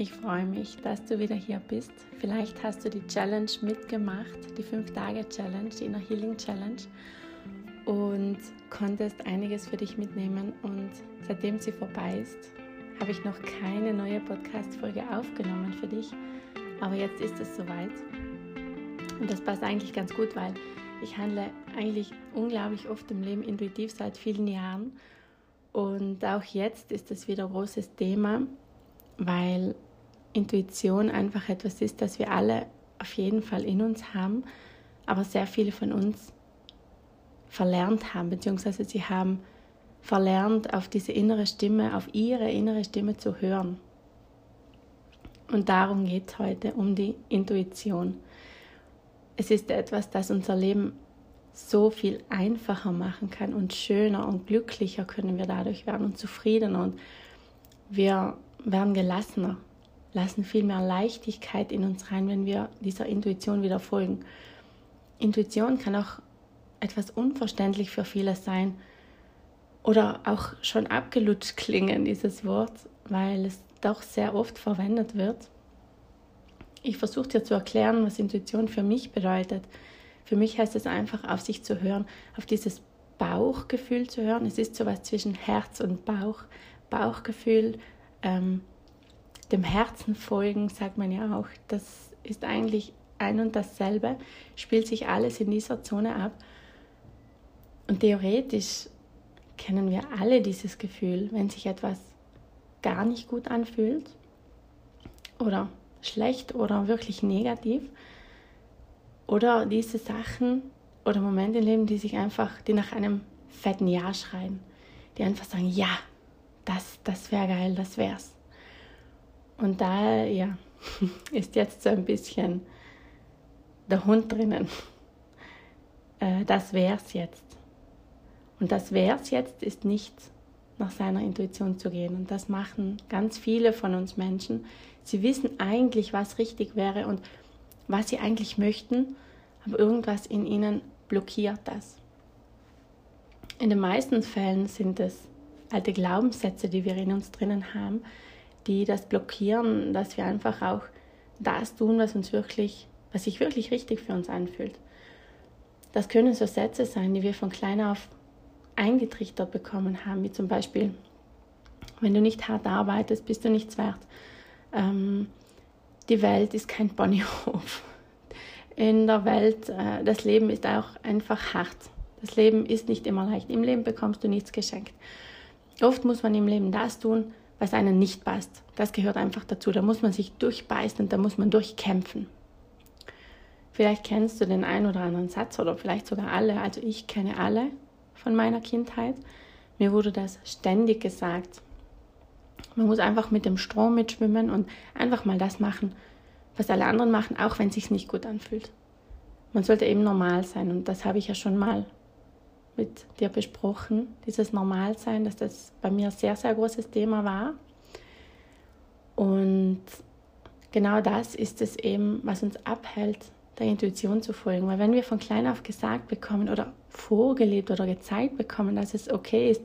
Ich freue mich, dass du wieder hier bist. Vielleicht hast du die Challenge mitgemacht, die 5-Tage-Challenge, die Inner Healing Challenge und konntest einiges für dich mitnehmen. Und seitdem sie vorbei ist, habe ich noch keine neue Podcast-Folge aufgenommen für dich. Aber jetzt ist es soweit. Und das passt eigentlich ganz gut, weil ich handle eigentlich unglaublich oft im Leben intuitiv seit vielen Jahren. Und auch jetzt ist es wieder ein großes Thema, weil Intuition einfach etwas ist, das wir alle auf jeden Fall in uns haben, aber sehr viele von uns verlernt haben, beziehungsweise sie haben verlernt, auf diese innere Stimme, auf ihre innere Stimme zu hören. Und darum geht es heute, um die Intuition. Es ist etwas, das unser Leben so viel einfacher machen kann und schöner und glücklicher können wir dadurch werden und zufriedener und wir werden gelassener, lassen viel mehr Leichtigkeit in uns rein, wenn wir dieser Intuition wieder folgen. Intuition kann auch etwas unverständlich für viele sein oder auch schon abgelutscht klingen, dieses Wort, weil es doch sehr oft verwendet wird. Ich versuche dir zu erklären, was Intuition für mich bedeutet. Für mich heißt es einfach, auf sich zu hören, auf dieses Bauchgefühl zu hören. Es ist sowas zwischen Herz und Bauch. Bauchgefühl, ähm, dem Herzen folgen, sagt man ja auch. Das ist eigentlich ein und dasselbe, spielt sich alles in dieser Zone ab. Und theoretisch kennen wir alle dieses Gefühl, wenn sich etwas gar nicht gut anfühlt oder schlecht oder wirklich negativ oder diese Sachen oder Momente im Leben, die sich einfach, die nach einem fetten Ja schreien, die einfach sagen, ja, das, das wäre geil, das wär's. Und da, ja, ist jetzt so ein bisschen der Hund drinnen. Äh, das wär's jetzt. Und das wär's jetzt ist nicht nach seiner Intuition zu gehen. Und das machen ganz viele von uns Menschen. Sie wissen eigentlich, was richtig wäre und was sie eigentlich möchten, aber irgendwas in ihnen blockiert das. In den meisten Fällen sind es alte Glaubenssätze, die wir in uns drinnen haben, die das blockieren, dass wir einfach auch das tun, was uns wirklich, was sich wirklich richtig für uns anfühlt. Das können so Sätze sein, die wir von klein auf eingetrichtert bekommen haben, wie zum Beispiel, wenn du nicht hart arbeitest, bist du nichts wert. Ähm, die Welt ist kein Ponyhof. In der Welt, äh, das Leben ist auch einfach hart. Das Leben ist nicht immer leicht. Im Leben bekommst du nichts geschenkt. Oft muss man im Leben das tun, was einem nicht passt. Das gehört einfach dazu. Da muss man sich durchbeißen und da muss man durchkämpfen. Vielleicht kennst du den einen oder anderen Satz oder vielleicht sogar alle. Also ich kenne alle von meiner Kindheit. Mir wurde das ständig gesagt. Man muss einfach mit dem Strom mitschwimmen und einfach mal das machen, was alle anderen machen, auch wenn es sich nicht gut anfühlt. Man sollte eben normal sein und das habe ich ja schon mal mit dir besprochen, dieses Normalsein, dass das bei mir sehr, sehr großes Thema war. Und genau das ist es eben, was uns abhält, der Intuition zu folgen. Weil wenn wir von klein auf gesagt bekommen oder vorgelebt oder gezeigt bekommen, dass es okay ist,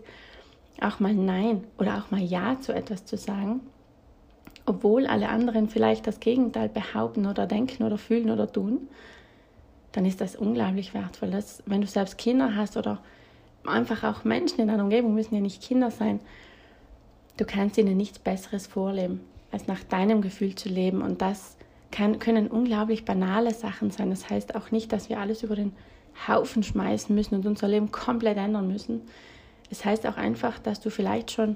auch mal Nein oder auch mal Ja zu etwas zu sagen, obwohl alle anderen vielleicht das Gegenteil behaupten oder denken oder fühlen oder tun, dann ist das unglaublich wertvoll. Dass, wenn du selbst Kinder hast oder einfach auch Menschen in deiner Umgebung, müssen ja nicht Kinder sein, du kannst ihnen nichts Besseres vorleben, als nach deinem Gefühl zu leben. Und das kann, können unglaublich banale Sachen sein. Das heißt auch nicht, dass wir alles über den Haufen schmeißen müssen und unser Leben komplett ändern müssen. Es heißt auch einfach, dass du vielleicht schon,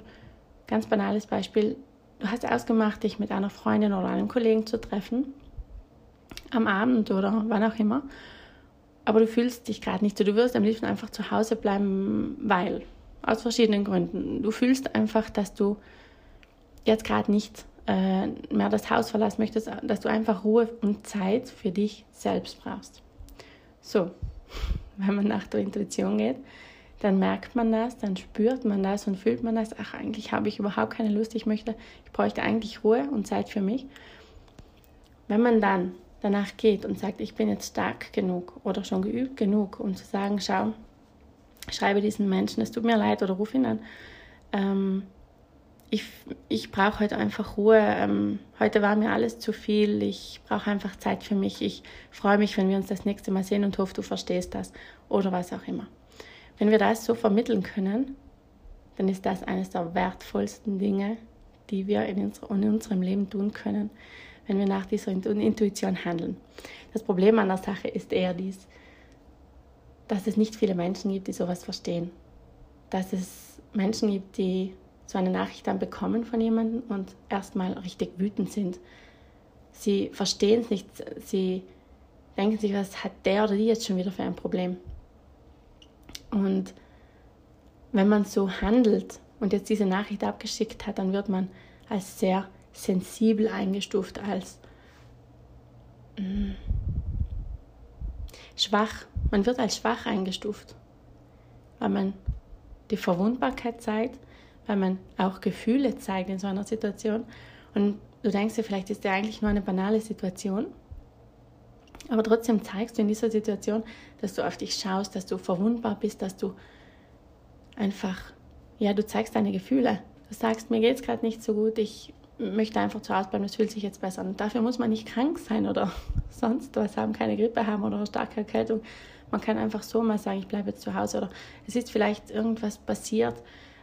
ganz banales Beispiel, du hast ausgemacht, dich mit einer Freundin oder einem Kollegen zu treffen am Abend oder wann auch immer. Aber du fühlst dich gerade nicht so. Du wirst am liebsten einfach zu Hause bleiben, weil, aus verschiedenen Gründen. Du fühlst einfach, dass du jetzt gerade nicht äh, mehr das Haus verlassen möchtest, dass du einfach Ruhe und Zeit für dich selbst brauchst. So, wenn man nach der Intuition geht, dann merkt man das, dann spürt man das und fühlt man das, ach, eigentlich habe ich überhaupt keine Lust, ich möchte, ich bräuchte eigentlich Ruhe und Zeit für mich. Wenn man dann danach geht und sagt, ich bin jetzt stark genug oder schon geübt genug, um zu sagen, schau, schreibe diesen Menschen, es tut mir leid oder ruf ihn an, ähm, ich, ich brauche heute einfach Ruhe. Ähm, heute war mir alles zu viel. Ich brauche einfach Zeit für mich. Ich freue mich, wenn wir uns das nächste Mal sehen und hoffe, du verstehst das oder was auch immer. Wenn wir das so vermitteln können, dann ist das eines der wertvollsten Dinge, die wir in, unser, in unserem Leben tun können, wenn wir nach dieser Intuition handeln. Das Problem an der Sache ist eher dies, dass es nicht viele Menschen gibt, die sowas verstehen. Dass es Menschen gibt, die so eine Nachricht dann bekommen von jemandem und erstmal richtig wütend sind. Sie verstehen es nicht, sie denken sich, was hat der oder die jetzt schon wieder für ein Problem? Und wenn man so handelt und jetzt diese Nachricht abgeschickt hat, dann wird man als sehr sensibel eingestuft, als mh, mm, schwach. Man wird als schwach eingestuft, weil man die Verwundbarkeit zeigt, weil man auch Gefühle zeigt in so einer Situation. Und du denkst dir, vielleicht ist ja eigentlich nur eine banale Situation. Aber trotzdem zeigst du in dieser Situation, dass du auf dich schaust, dass du verwundbar bist, dass du einfach, ja, du zeigst deine Gefühle. Du sagst, mir geht es gerade nicht so gut, ich möchte einfach zu Hause bleiben, es fühlt sich jetzt besser an. Dafür muss man nicht krank sein oder sonst was haben, keine Grippe haben oder starke Erkältung. Man kann einfach so mal sagen, ich bleibe jetzt zu Hause oder es ist vielleicht irgendwas passiert,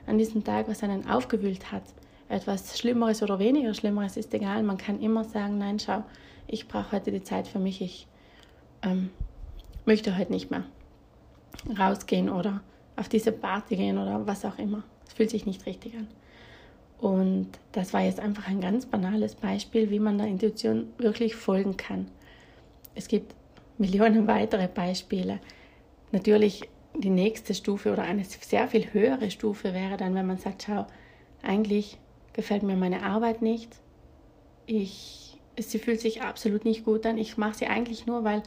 an diesem Tag, was einen aufgewühlt hat. Etwas Schlimmeres oder weniger Schlimmeres ist egal. Man kann immer sagen, nein, schau, ich brauche heute die Zeit für mich. Ich ähm, möchte heute nicht mehr rausgehen oder auf diese Party gehen oder was auch immer. Es fühlt sich nicht richtig an. Und das war jetzt einfach ein ganz banales Beispiel, wie man der Intuition wirklich folgen kann. Es gibt Millionen weitere Beispiele. Natürlich die nächste Stufe oder eine sehr viel höhere Stufe wäre dann, wenn man sagt, schau, eigentlich gefällt mir meine Arbeit nicht. Ich, sie fühlt sich absolut nicht gut an. Ich mache sie eigentlich nur, weil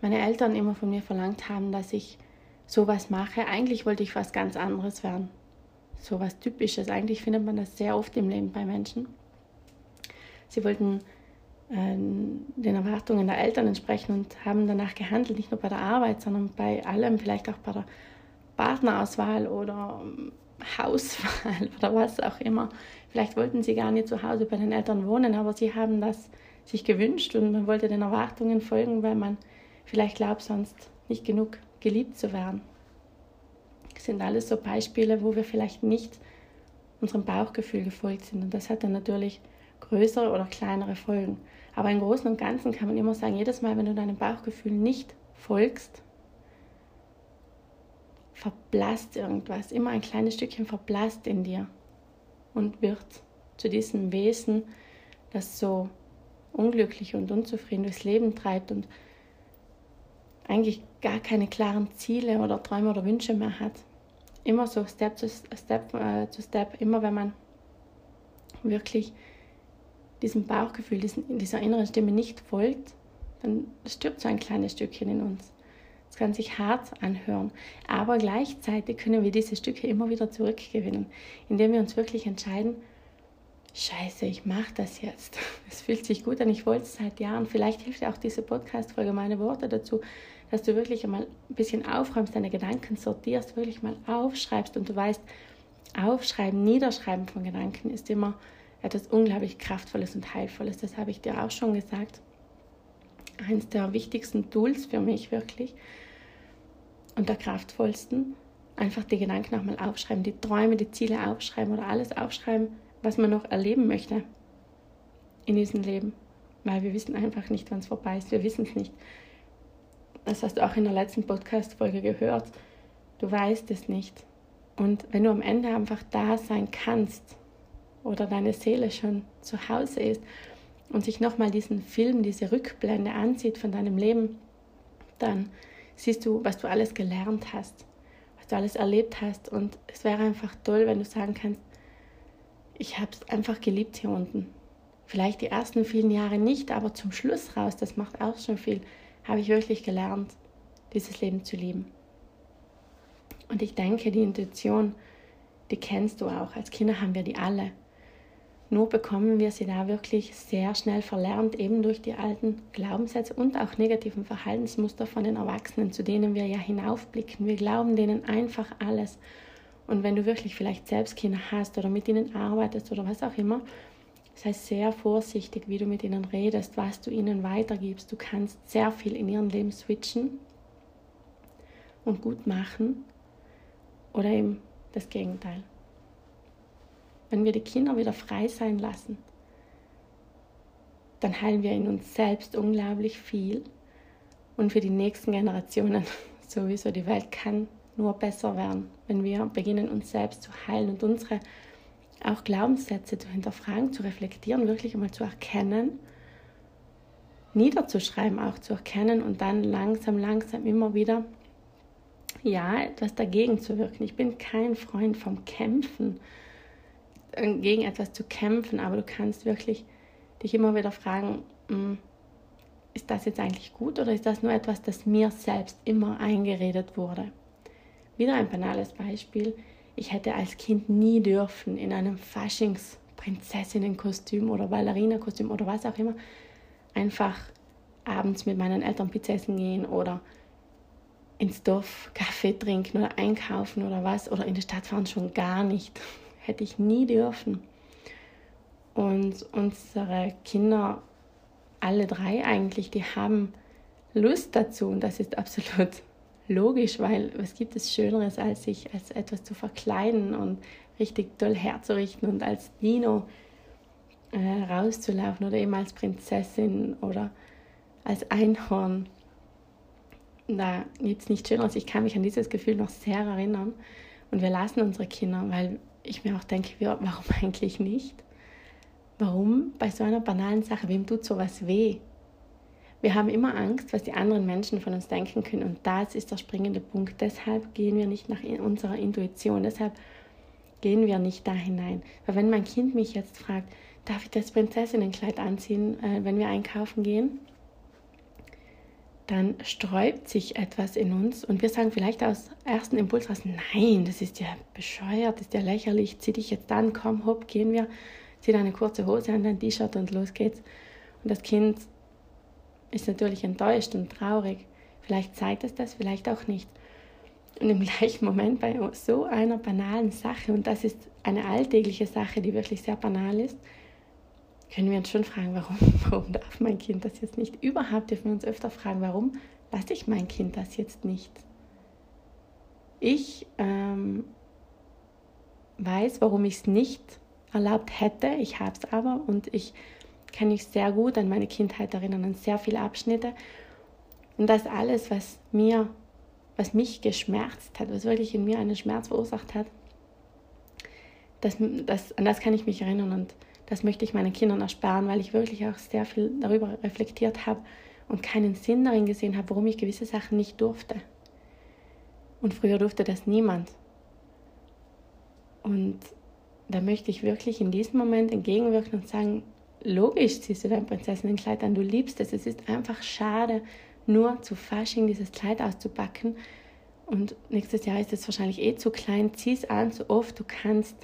meine Eltern immer von mir verlangt haben, dass ich sowas mache. Eigentlich wollte ich was ganz anderes werden. Sowas Typisches. Eigentlich findet man das sehr oft im Leben bei Menschen. Sie wollten ähm, den Erwartungen der Eltern entsprechen und haben danach gehandelt, nicht nur bei der Arbeit, sondern bei allem, vielleicht auch bei der Partnerauswahl oder ähm, Hauswahl oder was auch immer. Vielleicht wollten sie gar nicht zu Hause bei den Eltern wohnen, aber sie haben das sich gewünscht und man wollte den Erwartungen folgen, weil man vielleicht glaubt, sonst nicht genug geliebt zu werden. Sind alles so Beispiele, wo wir vielleicht nicht unserem Bauchgefühl gefolgt sind. Und das hat dann natürlich größere oder kleinere Folgen. Aber im Großen und Ganzen kann man immer sagen, jedes Mal, wenn du deinem Bauchgefühl nicht folgst, verblasst irgendwas, immer ein kleines Stückchen verblasst in dir und wird zu diesem Wesen, das so unglücklich und unzufrieden durchs Leben treibt und eigentlich gar keine klaren Ziele oder Träume oder Wünsche mehr hat. Immer so Step zu Step, äh, zu Step, immer wenn man wirklich diesem Bauchgefühl, diesen, dieser inneren Stimme nicht folgt, dann stirbt so ein kleines Stückchen in uns. Es kann sich hart anhören, aber gleichzeitig können wir diese Stücke immer wieder zurückgewinnen, indem wir uns wirklich entscheiden, Scheiße, ich mache das jetzt. Es fühlt sich gut an, ich wollte es seit Jahren. Vielleicht hilft dir auch diese Podcast-Folge, meine Worte dazu, dass du wirklich einmal ein bisschen aufräumst, deine Gedanken sortierst, wirklich mal aufschreibst und du weißt, aufschreiben, niederschreiben von Gedanken ist immer etwas unglaublich Kraftvolles und Heilvolles. Das habe ich dir auch schon gesagt. Eines der wichtigsten Tools für mich wirklich und der kraftvollsten. Einfach die Gedanken nochmal aufschreiben, die Träume, die Ziele aufschreiben oder alles aufschreiben, was man noch erleben möchte in diesem Leben. Weil wir wissen einfach nicht, wann es vorbei ist. Wir wissen es nicht. Das hast du auch in der letzten Podcast-Folge gehört. Du weißt es nicht. Und wenn du am Ende einfach da sein kannst oder deine Seele schon zu Hause ist und sich nochmal diesen Film, diese Rückblende ansieht von deinem Leben, dann siehst du, was du alles gelernt hast, was du alles erlebt hast. Und es wäre einfach toll, wenn du sagen kannst, ich habe es einfach geliebt hier unten. Vielleicht die ersten vielen Jahre nicht, aber zum Schluss raus, das macht auch schon viel, habe ich wirklich gelernt, dieses Leben zu lieben. Und ich denke, die Intuition, die kennst du auch. Als Kinder haben wir die alle. Nur bekommen wir sie da wirklich sehr schnell verlernt, eben durch die alten Glaubenssätze und auch negativen Verhaltensmuster von den Erwachsenen, zu denen wir ja hinaufblicken. Wir glauben denen einfach alles. Und wenn du wirklich vielleicht selbst Kinder hast oder mit ihnen arbeitest oder was auch immer, sei sehr vorsichtig, wie du mit ihnen redest, was du ihnen weitergibst. Du kannst sehr viel in ihrem Leben switchen und gut machen oder eben das Gegenteil. Wenn wir die Kinder wieder frei sein lassen, dann heilen wir in uns selbst unglaublich viel und für die nächsten Generationen sowieso die Welt kann nur besser werden, wenn wir beginnen, uns selbst zu heilen und unsere auch Glaubenssätze zu hinterfragen, zu reflektieren, wirklich einmal zu erkennen, niederzuschreiben, auch zu erkennen und dann langsam, langsam immer wieder, ja, etwas dagegen zu wirken. Ich bin kein Freund vom Kämpfen, äh, gegen etwas zu kämpfen, aber du kannst wirklich dich immer wieder fragen, hm, ist das jetzt eigentlich gut oder ist das nur etwas, das mir selbst immer eingeredet wurde? Wieder ein banales Beispiel. Ich hätte als Kind nie dürfen in einem Faschings-Prinzessinnenkostüm oder Ballerinakostüm oder was auch immer einfach abends mit meinen Eltern Pizza essen gehen oder ins Dorf Kaffee trinken oder einkaufen oder was oder in die Stadt fahren schon gar nicht. Hätte ich nie dürfen. Und unsere Kinder, alle drei eigentlich, die haben Lust dazu und das ist absolut logisch, weil was gibt es Schöneres, als sich als etwas zu verkleiden und richtig toll herzurichten und als Dino äh, rauszulaufen oder eben als Prinzessin oder als Einhorn. Da gibt es nichts Schöneres. Ich kann mich an dieses Gefühl noch sehr erinnern. Und wir lassen unsere Kinder, weil ich mir auch denke, warum eigentlich nicht? Warum bei so einer banalen Sache? Wem tut sowas weh? Wir haben immer Angst, was die anderen Menschen von uns denken können. Und das ist der springende Punkt. Deshalb gehen wir nicht nach unserer Intuition. Deshalb gehen wir nicht da hinein. Weil wenn mein Kind mich jetzt fragt, darf ich das Prinzessinnenkleid anziehen, äh, wenn wir einkaufen gehen? Dann sträubt sich etwas in uns und wir sagen vielleicht aus ersten Impuls raus, nein, das ist ja bescheuert, das ist ja lächerlich, zieh dich jetzt an, komm, hopp, gehen wir, zieh deine kurze Hose an, dein T-Shirt und los geht's. Und das Kind ist natürlich enttäuscht und traurig. Vielleicht zeigt es das, vielleicht auch nicht. Und im gleichen Moment bei so einer banalen Sache, und das ist eine alltägliche Sache, die wirklich sehr banal ist, können wir uns schon fragen, warum, warum darf mein Kind das jetzt nicht? Überhaupt dürfen wir uns öfter fragen, warum lasse ich mein Kind das jetzt nicht? Ich ähm, weiß, warum ich es nicht erlaubt hätte, ich habe es aber und ich kann mich sehr gut an meine Kindheit erinnern, an sehr viele Abschnitte. Und das alles, was mir, was mich geschmerzt hat, was wirklich in mir einen Schmerz verursacht hat, das, das, an das kann ich mich erinnern und das möchte ich meinen Kindern ersparen, weil ich wirklich auch sehr viel darüber reflektiert habe und keinen Sinn darin gesehen habe, warum ich gewisse Sachen nicht durfte. Und früher durfte das niemand. Und da möchte ich wirklich in diesem Moment entgegenwirken und sagen, logisch ziehst du dein Prinzessinnenkleid an, du liebst es. Es ist einfach schade, nur zu Fasching dieses Kleid auszupacken. Und nächstes Jahr ist es wahrscheinlich eh zu klein. Zieh es an, so oft du kannst.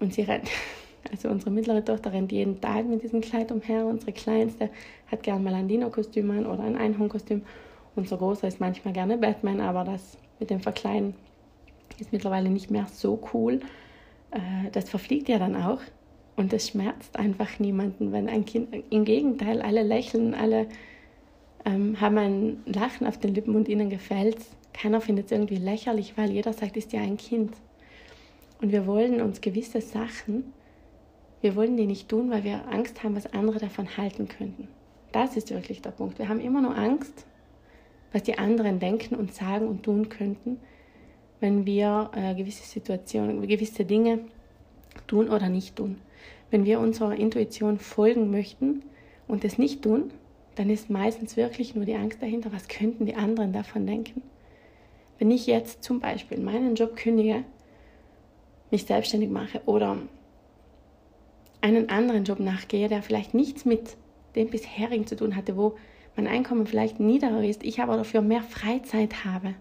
Und sie rennt, also unsere mittlere Tochter rennt jeden Tag mit diesem Kleid umher. Unsere kleinste hat gern mal ein Dino-Kostüm an oder ein Einhornkostüm. Unser großer ist manchmal gerne Batman, aber das mit dem Verkleiden ist mittlerweile nicht mehr so cool. Äh, das verfliegt ja dann auch. Und es schmerzt einfach niemanden, wenn ein Kind, im Gegenteil, alle lächeln, alle ähm, haben ein Lachen auf den Lippen und ihnen gefällt Keiner findet es irgendwie lächerlich, weil jeder sagt, ist ja ein Kind. Und wir wollen uns gewisse Sachen, wir wollen die nicht tun, weil wir Angst haben, was andere davon halten könnten. Das ist wirklich der Punkt. Wir haben immer nur Angst, was die anderen denken und sagen und tun könnten, wenn wir äh, gewisse Situationen, gewisse Dinge tun oder nicht tun. Wenn wir unserer Intuition folgen möchten und es nicht tun, dann ist meistens wirklich nur die Angst dahinter, was könnten die anderen davon denken. Wenn ich jetzt zum Beispiel meinen Job kündige, mich selbstständig mache oder einen anderen Job nachgehe, der vielleicht nichts mit dem bisherigen zu tun hatte, wo mein Einkommen vielleicht niedriger ist, ich aber dafür mehr Freizeit habe.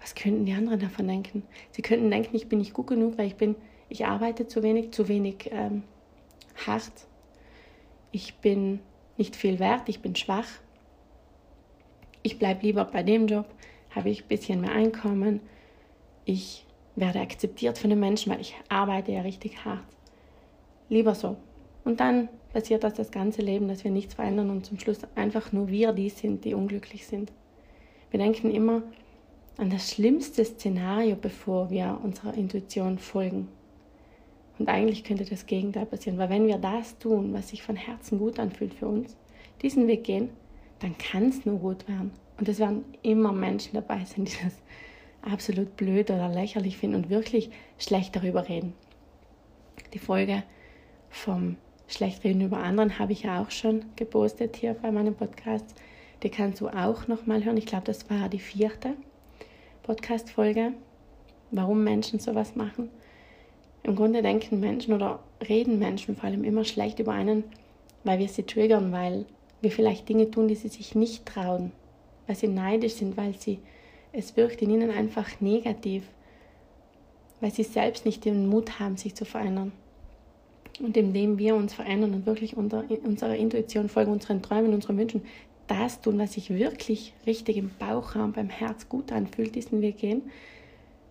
Was könnten die anderen davon denken? Sie könnten denken, ich bin nicht gut genug, weil ich bin, ich arbeite zu wenig, zu wenig ähm, hart. Ich bin nicht viel wert, ich bin schwach. Ich bleibe lieber bei dem Job, habe ich ein bisschen mehr Einkommen. Ich werde akzeptiert von den Menschen, weil ich arbeite ja richtig hart. Lieber so. Und dann passiert das das ganze Leben, dass wir nichts verändern und zum Schluss einfach nur wir die sind, die unglücklich sind. Wir denken immer an das schlimmste Szenario, bevor wir unserer Intuition folgen. Und eigentlich könnte das Gegenteil passieren, weil wenn wir das tun, was sich von Herzen gut anfühlt für uns, diesen Weg gehen, dann kann es nur gut werden. Und es werden immer Menschen dabei sein, die das absolut blöd oder lächerlich finden und wirklich schlecht darüber reden. Die Folge vom Schlechtreden über anderen habe ich ja auch schon gepostet hier bei meinem Podcast. Die kannst du auch nochmal hören. Ich glaube, das war die vierte Podcast-Folge, warum Menschen sowas machen. Im Grunde denken Menschen oder reden Menschen vor allem immer schlecht über einen, weil wir sie triggern, weil wir vielleicht Dinge tun, die sie sich nicht trauen, weil sie neidisch sind, weil sie es wirkt in ihnen einfach negativ, weil sie selbst nicht den Mut haben, sich zu verändern. Und indem wir uns verändern und wirklich unter, unserer Intuition folgen, unseren Träumen, unseren Wünschen, das tun, was sich wirklich richtig im Bauchraum, beim Herz gut anfühlt, diesen Weg gehen,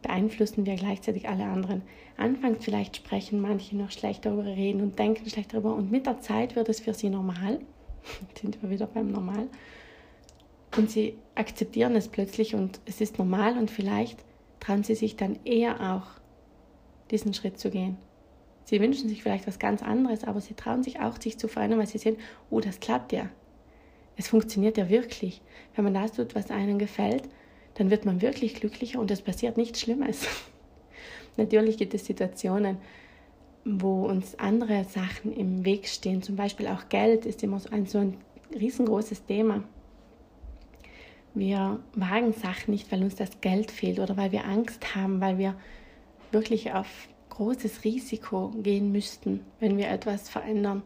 beeinflussen wir gleichzeitig alle anderen. Anfangs vielleicht sprechen manche noch schlecht darüber, reden und denken schlecht darüber und mit der Zeit wird es für sie normal. sind wir wieder beim Normal. Und sie akzeptieren es plötzlich und es ist normal und vielleicht trauen sie sich dann eher auch, diesen Schritt zu gehen. Sie wünschen sich vielleicht was ganz anderes, aber sie trauen sich auch, sich zu verändern, weil sie sehen, oh, das klappt ja. Es funktioniert ja wirklich. Wenn man das tut, was einem gefällt, dann wird man wirklich glücklicher und es passiert nichts Schlimmes. Natürlich gibt es Situationen, wo uns andere Sachen im Weg stehen. Zum Beispiel auch Geld ist immer so ein, so ein riesengroßes Thema. Wir wagen Sachen nicht, weil uns das Geld fehlt oder weil wir Angst haben, weil wir wirklich auf großes Risiko gehen müssten, wenn wir etwas verändern,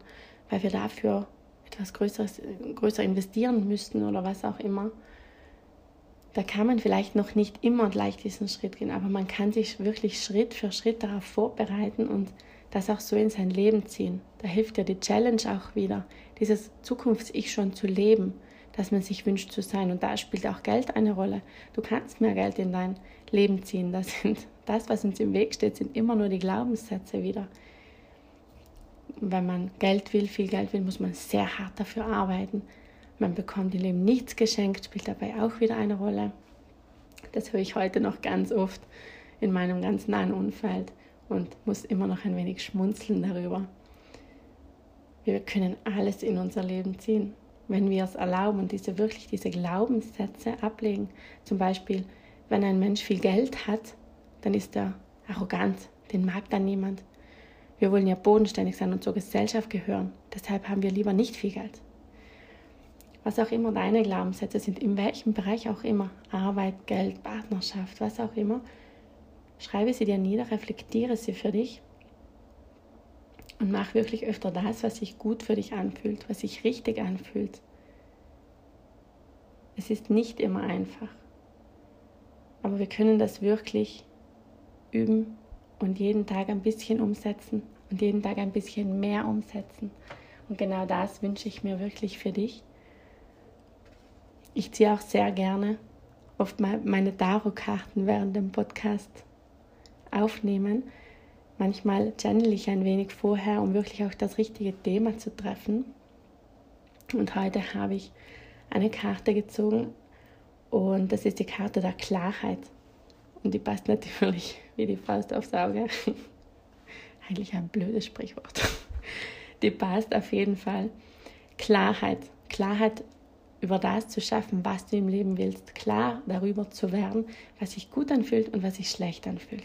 weil wir dafür etwas Größeres, größer investieren müssten oder was auch immer. Da kann man vielleicht noch nicht immer gleich diesen Schritt gehen, aber man kann sich wirklich Schritt für Schritt darauf vorbereiten und das auch so in sein Leben ziehen. Da hilft ja die Challenge auch wieder, dieses Zukunfts-Ich schon zu leben, dass man sich wünscht zu sein. Und da spielt auch Geld eine Rolle. Du kannst mehr Geld in dein Leben ziehen. Das, sind, das was uns im Weg steht, sind immer nur die Glaubenssätze wieder wenn man Geld will, viel Geld will, muss man sehr hart dafür arbeiten. Man bekommt im Leben nichts geschenkt, spielt dabei auch wieder eine Rolle. Das höre ich heute noch ganz oft in meinem ganz nahen Umfeld und muss immer noch ein wenig schmunzeln darüber. Wir können alles in unser Leben ziehen, wenn wir es erlauben und diese wirklich diese Glaubenssätze ablegen. Zum Beispiel, wenn ein Mensch viel Geld hat, dann ist er arrogant, den mag dann niemand. Wir wollen ja bodenständig sein und zur Gesellschaft gehören. Deshalb haben wir lieber nicht viel Geld. Was auch immer deine Glaubenssätze sind, in welchem Bereich auch immer, Arbeit, Geld, Partnerschaft, was auch immer, schreibe sie dir nieder, reflektiere sie für dich und mach wirklich öfter das, was sich gut für dich anfühlt, was sich richtig anfühlt. Es ist nicht immer einfach, aber wir können das wirklich üben und jeden Tag ein bisschen umsetzen und jeden Tag ein bisschen mehr umsetzen. Und genau das wünsche ich mir wirklich für dich. Ich ziehe auch sehr gerne oft meine Tarotkarten während dem Podcast aufnehmen. Manchmal channel ich ein wenig vorher, um wirklich auch das richtige Thema zu treffen. Und heute habe ich eine Karte gezogen und das ist die Karte der Klarheit. Und die passt natürlich wie die Faust aufs Auge. Eigentlich ein blödes Sprichwort. Die passt auf jeden Fall. Klarheit. Klarheit über das zu schaffen, was du im Leben willst. Klar darüber zu werden, was sich gut anfühlt und was sich schlecht anfühlt.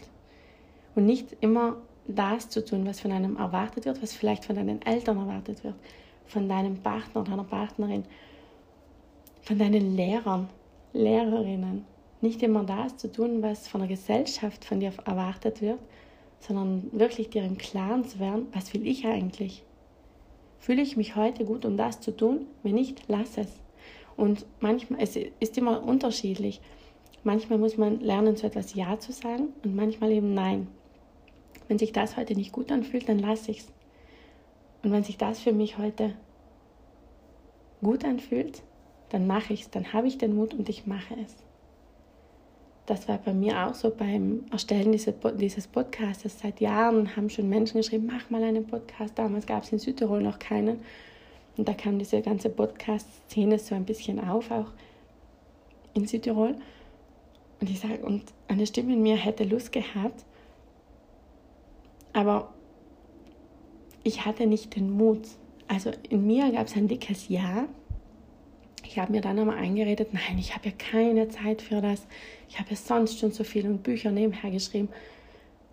Und nicht immer das zu tun, was von einem erwartet wird, was vielleicht von deinen Eltern erwartet wird, von deinem Partner, deiner Partnerin, von deinen Lehrern, Lehrerinnen, nicht immer das zu tun, was von der Gesellschaft von dir erwartet wird, sondern wirklich dir im Klaren zu werden, was will ich eigentlich? Fühle ich mich heute gut, um das zu tun? Wenn nicht, lass es. Und manchmal, es ist immer unterschiedlich. Manchmal muss man lernen, zu etwas Ja zu sagen und manchmal eben Nein. Wenn sich das heute nicht gut anfühlt, dann lasse ich es. Und wenn sich das für mich heute gut anfühlt, dann mache ich es, dann habe ich den Mut und ich mache es. das war bei mir auch so beim Erstellen dieses Podcasts. Seit Jahren haben schon Menschen geschrieben, mach mal einen Podcast. Damals gab es in Südtirol noch keinen. Und da kam diese ganze Podcast-Szene so ein bisschen auf, auch in Südtirol. Und ich sage, und eine Stimme in mir hätte Lust gehabt, aber ich hatte nicht den Mut. Also in mir gab es ein dickes Ja. Ich habe mir dann aber eingeredet, nein, ich habe ja keine Zeit für das. Ich habe ja sonst schon so viel und Bücher nebenher geschrieben.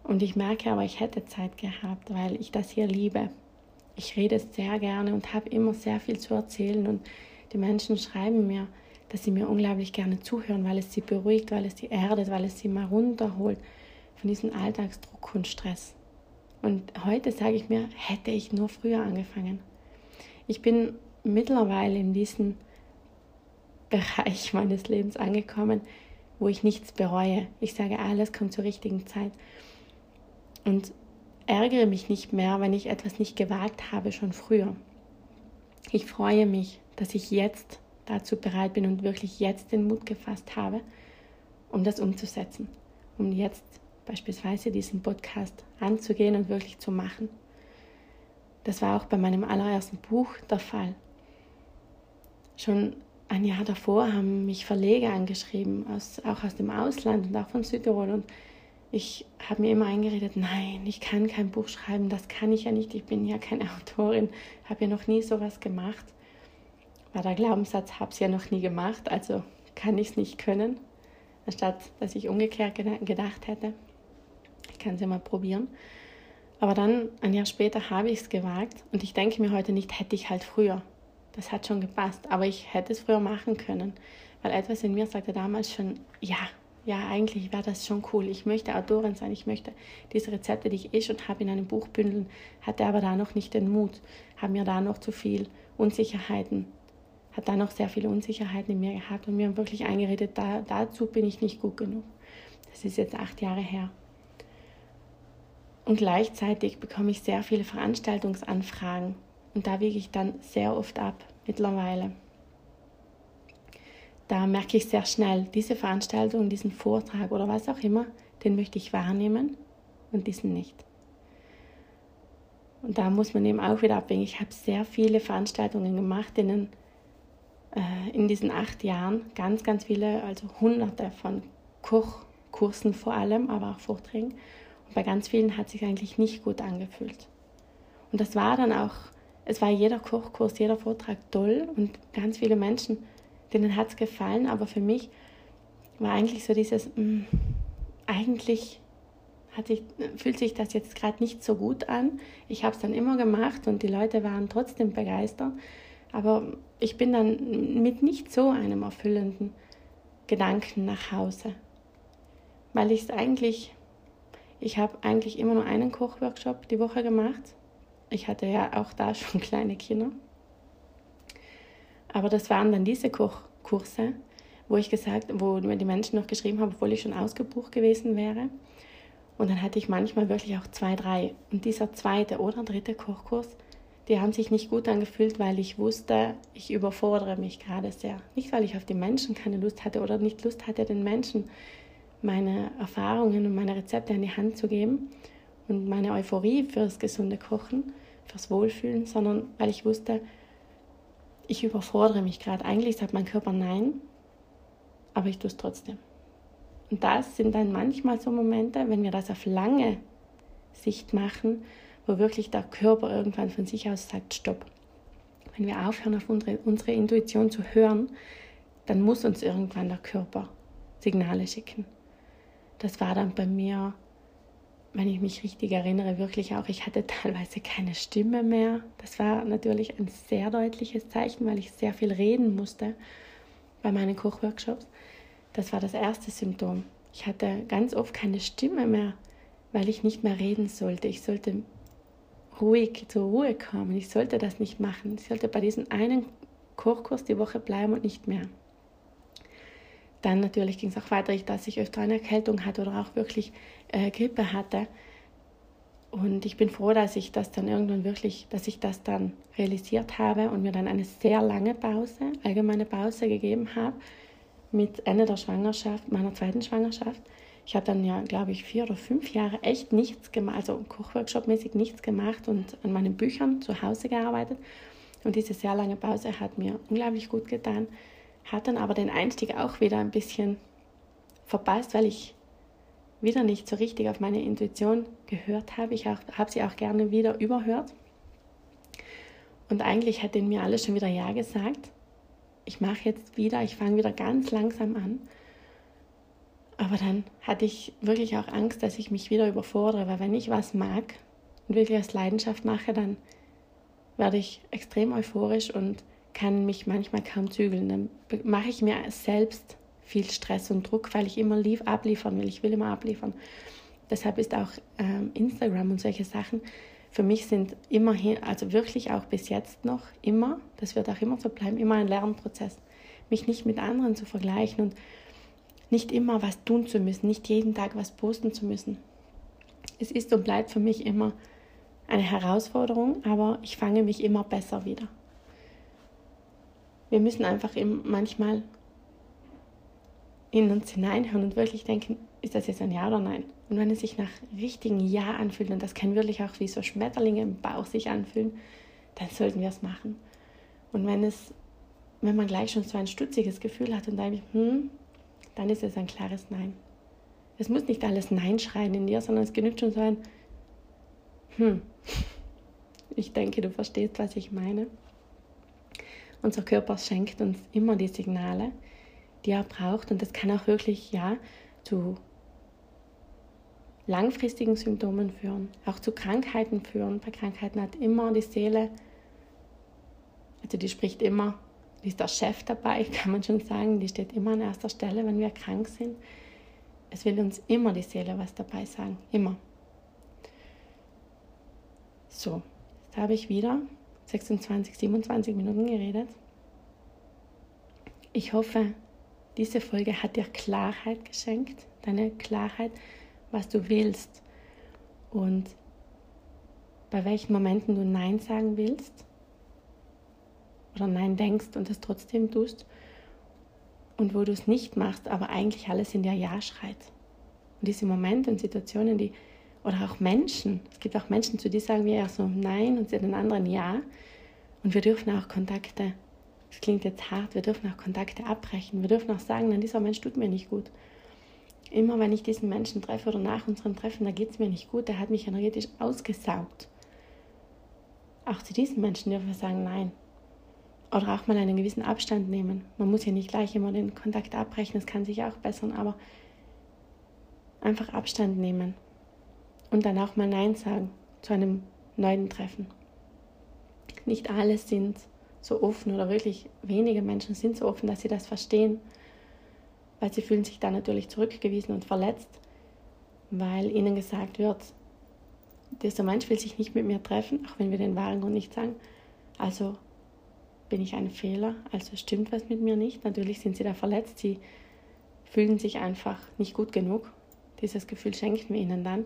Und ich merke aber, ich hätte Zeit gehabt, weil ich das hier liebe. Ich rede sehr gerne und habe immer sehr viel zu erzählen. Und die Menschen schreiben mir, dass sie mir unglaublich gerne zuhören, weil es sie beruhigt, weil es sie erdet, weil es sie mal runterholt von diesem Alltagsdruck und Stress. Und heute sage ich mir, hätte ich nur früher angefangen. Ich bin mittlerweile in diesem Bereich meines Lebens angekommen, wo ich nichts bereue. Ich sage, alles kommt zur richtigen Zeit. Und ärgere mich nicht mehr, wenn ich etwas nicht gewagt habe, schon früher. Ich freue mich, dass ich jetzt dazu bereit bin und wirklich jetzt den Mut gefasst habe, um das umzusetzen, um jetzt beispielsweise diesen Podcast anzugehen und wirklich zu machen. Das war auch bei meinem allerersten Buch der Fall. Schon ein Jahr davor haben mich Verleger angeschrieben, aus, auch aus dem Ausland und auch von Südtirol. Und ich habe mir immer eingeredet, nein, ich kann kein Buch schreiben, das kann ich ja nicht, ich bin ja keine Autorin, habe ja noch nie sowas gemacht war der Glaubenssatz, habe es ja noch nie gemacht, also kann ich es nicht können, anstatt dass ich umgekehrt gedacht hätte, ich kann es ja mal probieren. Aber dann, ein Jahr später, habe ich es gewagt und ich denke mir heute nicht, hätte ich halt früher. Das hat schon gepasst, aber ich hätte es früher machen können, weil etwas in mir sagte damals schon, ja, ja, eigentlich wäre das schon cool. Ich möchte Autorin sein, ich möchte diese Rezepte, die ich eh schon habe, in einem Buch bündeln, hatte aber da noch nicht den Mut, habe mir da noch zu viel Unsicherheiten hat da noch sehr viele Unsicherheiten in mir gehabt und mir wirklich eingeredet, da, dazu bin ich nicht gut genug. Das ist jetzt acht Jahre her. Und gleichzeitig bekomme ich sehr viele Veranstaltungsanfragen und da wiege ich dann sehr oft ab mittlerweile. Da merke ich sehr schnell, diese Veranstaltung, diesen Vortrag oder was auch immer, den möchte ich wahrnehmen und diesen nicht. Und da muss man eben auch wieder abwägen. Ich habe sehr viele Veranstaltungen gemacht, denen äh, in diesen acht Jahren ganz, ganz viele, also hunderte von Kochkursen vor allem, aber auch Vorträgen. Und bei ganz vielen hat sich eigentlich nicht gut angefühlt. Und das war dann auch, es war jeder Kochkurs, jeder Vortrag toll und ganz viele Menschen, denen hat es gefallen, aber für mich war eigentlich so dieses, mh, mm, eigentlich sich, fühlt sich das jetzt gerade nicht so gut an. Ich habe es dann immer gemacht und die Leute waren trotzdem begeistert. Aber ich bin dann mit nicht so einem erfüllenden Gedanken nach Hause, weil ich es eigentlich, ich habe eigentlich immer nur einen Kochworkshop die Woche gemacht. Ich hatte ja auch da schon kleine Kinder. Aber das waren dann diese Kochkurse, wo ich gesagt, wo mir die Menschen noch geschrieben haben, obwohl ich schon ausgebucht gewesen wäre. Und dann hatte ich manchmal wirklich auch zwei, drei. Und dieser zweite oder dritte Kochkurs die haben sich nicht gut angefühlt, weil ich wusste, ich überfordere mich gerade sehr. Nicht, weil ich auf die Menschen keine Lust hatte oder nicht Lust hatte, den Menschen meine Erfahrungen und meine Rezepte an die Hand zu geben und meine Euphorie fürs gesunde Kochen, fürs Wohlfühlen, sondern weil ich wusste, ich überfordere mich gerade. Eigentlich sagt mein Körper nein, aber ich tue es trotzdem. Und das sind dann manchmal so Momente, wenn wir das auf lange Sicht machen, wo wirklich der Körper irgendwann von sich aus sagt, stopp. Wenn wir aufhören, auf unsere, unsere Intuition zu hören, dann muss uns irgendwann der Körper Signale schicken. Das war dann bei mir, wenn ich mich richtig erinnere, wirklich auch, ich hatte teilweise keine Stimme mehr. Das war natürlich ein sehr deutliches Zeichen, weil ich sehr viel reden musste bei meinen Kochworkshops. Das war das erste Symptom. Ich hatte ganz oft keine Stimme mehr, weil ich nicht mehr reden sollte. Ich sollte ruhig zur Ruhe kommen. Ich sollte das nicht machen. Ich sollte bei diesem einen Kochkurs die Woche bleiben und nicht mehr. Dann natürlich ging es auch weiter, dass ich öfter eine Erkältung hatte oder auch wirklich äh, Grippe hatte. Und ich bin froh, dass ich das dann irgendwann wirklich, dass ich das dann realisiert habe und mir dann eine sehr lange Pause, allgemeine Pause gegeben habe, mit Ende der Schwangerschaft, meiner zweiten Schwangerschaft. Ich habe dann ja, glaube ich, vier oder fünf Jahre echt nichts gemacht, also Kochworkshop-mäßig nichts gemacht und an meinen Büchern zu Hause gearbeitet. Und diese sehr lange Pause hat mir unglaublich gut getan, hat dann aber den Einstieg auch wieder ein bisschen verpasst, weil ich wieder nicht so richtig auf meine Intuition gehört habe. Ich habe sie auch gerne wieder überhört. Und eigentlich hat mir alles schon wieder Ja gesagt. Ich mache jetzt wieder, ich fange wieder ganz langsam an. Aber dann hatte ich wirklich auch Angst, dass ich mich wieder überfordere, weil wenn ich was mag und wirklich als Leidenschaft mache, dann werde ich extrem euphorisch und kann mich manchmal kaum zügeln. Dann mache ich mir selbst viel Stress und Druck, weil ich immer lief, abliefern will. Ich will immer abliefern. Deshalb ist auch ähm, Instagram und solche Sachen für mich sind immerhin, also wirklich auch bis jetzt noch immer, das wird auch immer so bleiben, immer ein Lernprozess. Mich nicht mit anderen zu vergleichen und nicht immer was tun zu müssen, nicht jeden Tag was posten zu müssen. Es ist und bleibt für mich immer eine Herausforderung, aber ich fange mich immer besser wieder. Wir müssen einfach manchmal in uns hineinhören und wirklich denken, ist das jetzt ein Ja oder Nein? Und wenn es sich nach richtigen Ja anfühlt, und das kann wirklich auch wie so Schmetterlinge im Bauch sich anfühlen, dann sollten wir es machen. Und wenn es, wenn man gleich schon so ein stutziges Gefühl hat und dann, hm, dann ist es ein klares Nein. Es muss nicht alles Nein schreien in dir, sondern es genügt schon so ein Hm. Ich denke, du verstehst, was ich meine. Unser Körper schenkt uns immer die Signale, die er braucht. Und das kann auch wirklich, ja, zu langfristigen Symptomen führen, auch zu Krankheiten führen. Bei Krankheiten hat immer die Seele, also die spricht immer, die ist der Chef dabei, kann man schon sagen, die steht immer an erster Stelle, wenn wir krank sind. Es will uns immer die Seele was dabei sagen, immer. So, jetzt habe ich wieder 26, 27 Minuten geredet. Ich hoffe, diese Folge hat dir Klarheit geschenkt, deine Klarheit, was du willst und bei welchen Momenten du Nein sagen willst oder Nein denkst und es trotzdem tust und wo du es nicht machst, aber eigentlich alles in dir Ja schreit. Und diese Momente und Situationen, die oder auch Menschen, es gibt auch Menschen, zu denen sagen wir eher so Nein und zu den anderen Ja. Und wir dürfen auch Kontakte das klingt jetzt hart, wir dürfen auch Kontakte abbrechen. Wir dürfen auch sagen, nein, dieser Mensch tut mir nicht gut. Immer wenn ich diesen Menschen treffe oder nach unserem Treffen, da geht es mir nicht gut, der hat mich energetisch ausgesaugt. Auch zu diesen Menschen dürfen wir sagen, nein. Oder auch mal einen gewissen Abstand nehmen. Man muss ja nicht gleich immer den Kontakt abbrechen, das kann sich auch bessern, aber einfach Abstand nehmen. Und dann auch mal Nein sagen zu einem neuen Treffen. Nicht alle sind so offen oder wirklich wenige Menschen sind so offen, dass sie das verstehen, weil sie fühlen sich da natürlich zurückgewiesen und verletzt, weil ihnen gesagt wird, dieser Mensch will sich nicht mit mir treffen, auch wenn wir den wahren Grund nicht sagen. Also bin ich ein Fehler, also stimmt was mit mir nicht. Natürlich sind sie da verletzt, sie fühlen sich einfach nicht gut genug. Dieses Gefühl schenkt mir ihnen dann.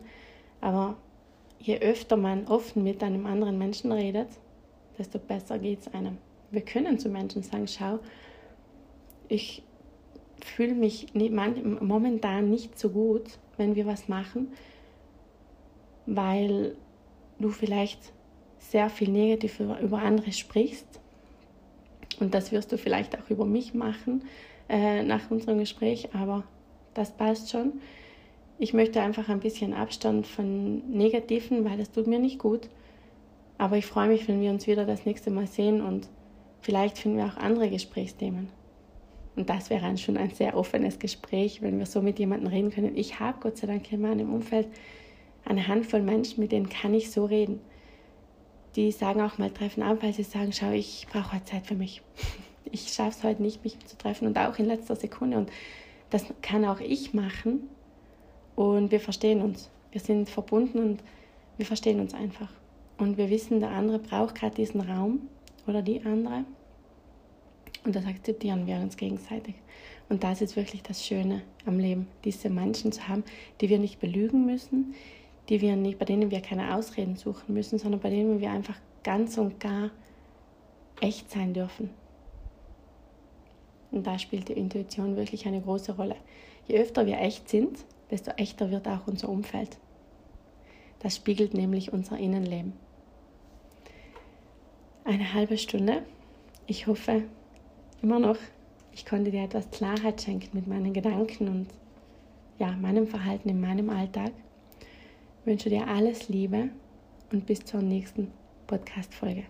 Aber je öfter man offen mit einem anderen Menschen redet, desto besser geht es einem wir können zu Menschen sagen, schau, ich fühle mich momentan nicht so gut, wenn wir was machen, weil du vielleicht sehr viel negativ über andere sprichst. Und das wirst du vielleicht auch über mich machen äh, nach unserem Gespräch, aber das passt schon. Ich möchte einfach ein bisschen Abstand von Negativen, weil das tut mir nicht gut. Aber ich freue mich, wenn wir uns wieder das nächste Mal sehen und Vielleicht finden wir auch andere Gesprächsthemen. Und das wäre schon ein sehr offenes Gespräch, wenn wir so mit jemandem reden können. Ich habe Gott sei Dank in meinem Umfeld eine Handvoll Menschen, mit denen kann ich so reden. Die sagen auch mal Treffen ab, weil sie sagen, schau, ich brauche heute Zeit für mich. Ich schaffe es heute nicht, mich zu treffen und auch in letzter Sekunde. Und das kann auch ich machen. Und wir verstehen uns. Wir sind verbunden und wir verstehen uns einfach. Und wir wissen, der andere braucht gerade diesen Raum oder die andere. Und das akzeptieren wir uns gegenseitig. Und das ist wirklich das Schöne am Leben, diese Menschen zu haben, die wir nicht belügen müssen, die wir nicht, bei denen wir keine Ausreden suchen müssen, sondern bei denen wir einfach ganz und gar echt sein dürfen. Und da spielt die Intuition wirklich eine große Rolle. Je öfter wir echt sind, desto echter wird auch unser Umfeld. Das spiegelt nämlich unser Innenleben. Eine halbe Stunde. Ich hoffe immer noch, ich konnte dir etwas Klarheit schenken mit meinen Gedanken und ja, meinem Verhalten in meinem Alltag. Ich wünsche dir alles Liebe und bis zur nächsten Podcast-Folge.